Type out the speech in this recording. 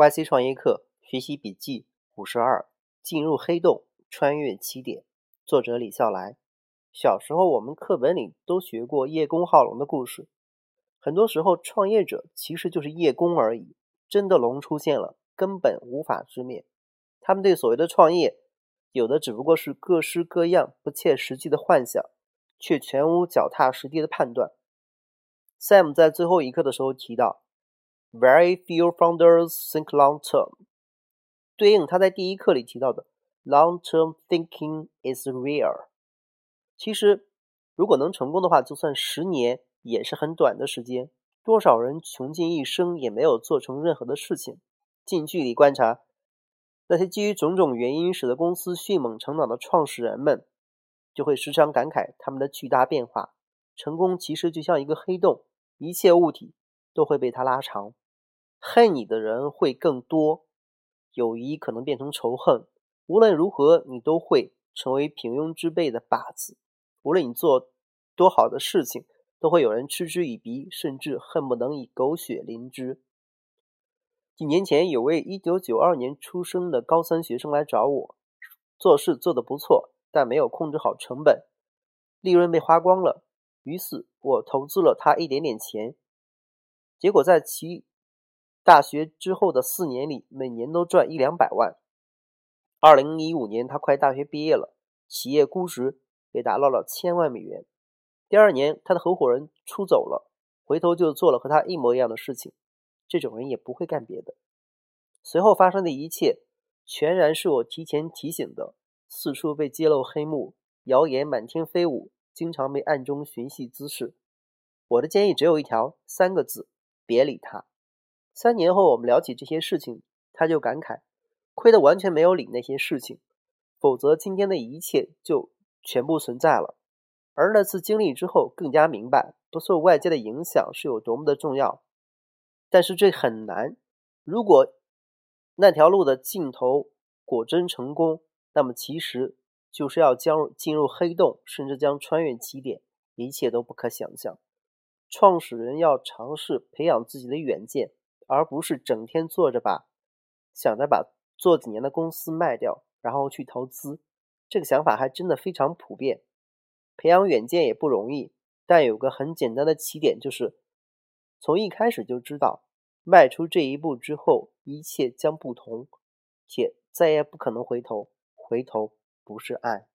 YC 创业课学习笔记五十二：进入黑洞，穿越起点。作者李笑来。小时候我们课本里都学过叶公好龙的故事。很多时候，创业者其实就是叶公而已。真的龙出现了，根本无法直面。他们对所谓的创业，有的只不过是各式各样不切实际的幻想，却全无脚踏实地的判断。Sam 在最后一课的时候提到，Very few founders think long term，对应他在第一课里提到的 Long term thinking is rare。其实，如果能成功的话，就算十年也是很短的时间。多少人穷尽一生也没有做成任何的事情。近距离观察，那些基于种种原因使得公司迅猛成长的创始人们，就会时常感慨他们的巨大变化。成功其实就像一个黑洞，一切物体都会被它拉长。恨你的人会更多，友谊可能变成仇恨。无论如何，你都会成为平庸之辈的靶子。无论你做多好的事情，都会有人嗤之以鼻，甚至恨不能以狗血淋之。几年前，有位1992年出生的高三学生来找我，做事做得不错，但没有控制好成本，利润被花光了。于是我投资了他一点点钱，结果在其大学之后的四年里，每年都赚一两百万。2015年，他快大学毕业了，企业估值。也达到了千万美元。第二年，他的合伙人出走了，回头就做了和他一模一样的事情。这种人也不会干别的。随后发生的一切，全然是我提前提醒的。四处被揭露黑幕，谣言满天飞舞，经常被暗中寻衅滋事。我的建议只有一条，三个字：别理他。三年后，我们聊起这些事情，他就感慨：亏得完全没有理那些事情，否则今天的一切就……全部存在了，而那次经历之后，更加明白不受外界的影响是有多么的重要。但是这很难。如果那条路的尽头果真成功，那么其实就是要将进入黑洞，甚至将穿越起点，一切都不可想象。创始人要尝试培养自己的远见，而不是整天坐着把想着把做几年的公司卖掉，然后去投资。这个想法还真的非常普遍，培养远见也不容易，但有个很简单的起点，就是从一开始就知道，迈出这一步之后，一切将不同，且再也不可能回头，回头不是岸。